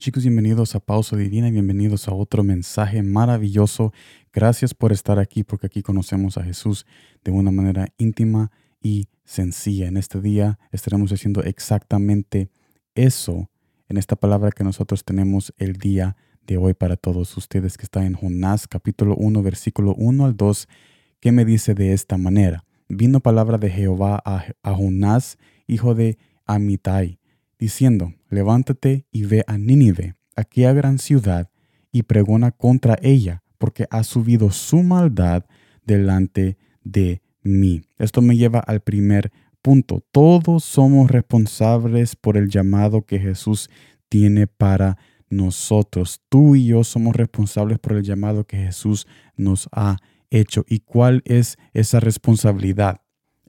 Chicos, bienvenidos a Pausa Divina y bienvenidos a otro mensaje maravilloso. Gracias por estar aquí porque aquí conocemos a Jesús de una manera íntima y sencilla. En este día estaremos haciendo exactamente eso en esta palabra que nosotros tenemos el día de hoy para todos ustedes que está en Jonás capítulo 1 versículo 1 al 2 que me dice de esta manera. Vino palabra de Jehová a, a Jonás, hijo de Amitai diciendo, levántate y ve a Nínive, aquella gran ciudad, y pregona contra ella, porque ha subido su maldad delante de mí. Esto me lleva al primer punto. Todos somos responsables por el llamado que Jesús tiene para nosotros. Tú y yo somos responsables por el llamado que Jesús nos ha hecho. ¿Y cuál es esa responsabilidad?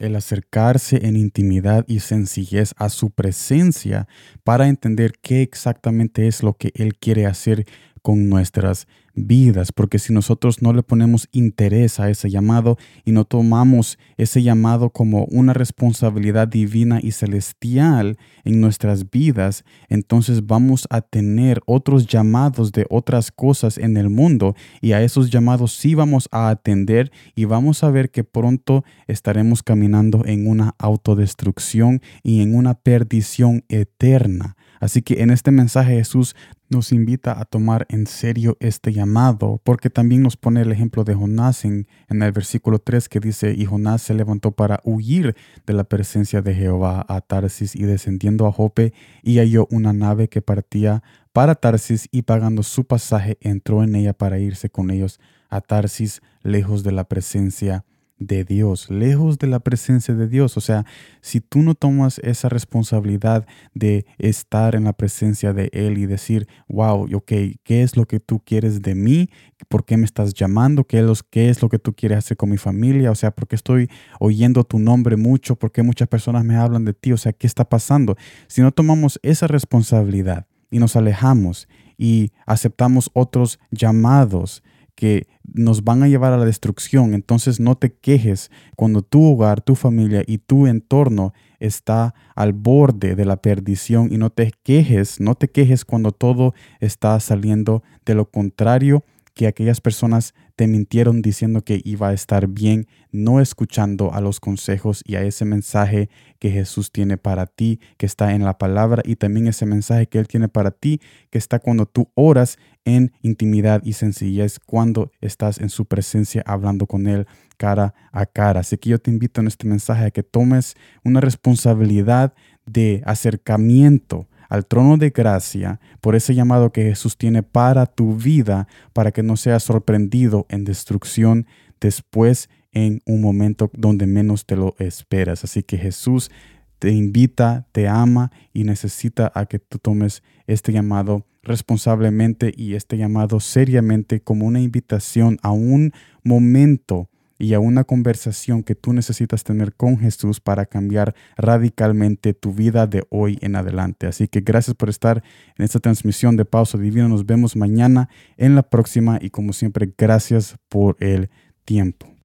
El acercarse en intimidad y sencillez a su presencia para entender qué exactamente es lo que Él quiere hacer con nuestras vidas, porque si nosotros no le ponemos interés a ese llamado y no tomamos ese llamado como una responsabilidad divina y celestial en nuestras vidas, entonces vamos a tener otros llamados de otras cosas en el mundo y a esos llamados sí vamos a atender y vamos a ver que pronto estaremos caminando en una autodestrucción y en una perdición eterna. Así que en este mensaje Jesús nos invita a tomar en serio este llamado, porque también nos pone el ejemplo de Jonás en, el versículo 3 que dice, y Jonás se levantó para huir de la presencia de Jehová a Tarsis y descendiendo a Jope y halló una nave que partía para Tarsis y pagando su pasaje entró en ella para irse con ellos a Tarsis lejos de la presencia de Dios, lejos de la presencia de Dios. O sea, si tú no tomas esa responsabilidad de estar en la presencia de Él y decir, wow, ok, ¿qué es lo que tú quieres de mí? ¿Por qué me estás llamando? ¿Qué es, ¿Qué es lo que tú quieres hacer con mi familia? O sea, ¿por qué estoy oyendo tu nombre mucho? ¿Por qué muchas personas me hablan de ti? O sea, ¿qué está pasando? Si no tomamos esa responsabilidad y nos alejamos y aceptamos otros llamados, que nos van a llevar a la destrucción. Entonces no te quejes cuando tu hogar, tu familia y tu entorno está al borde de la perdición y no te quejes, no te quejes cuando todo está saliendo de lo contrario que aquellas personas te mintieron diciendo que iba a estar bien, no escuchando a los consejos y a ese mensaje que Jesús tiene para ti, que está en la palabra, y también ese mensaje que Él tiene para ti, que está cuando tú oras en intimidad y sencillez, cuando estás en su presencia hablando con Él cara a cara. Así que yo te invito en este mensaje a que tomes una responsabilidad de acercamiento al trono de gracia por ese llamado que Jesús tiene para tu vida, para que no seas sorprendido en destrucción después en un momento donde menos te lo esperas. Así que Jesús te invita, te ama y necesita a que tú tomes este llamado responsablemente y este llamado seriamente como una invitación a un momento y a una conversación que tú necesitas tener con Jesús para cambiar radicalmente tu vida de hoy en adelante. Así que gracias por estar en esta transmisión de Pausa Divino. Nos vemos mañana en la próxima y como siempre, gracias por el tiempo.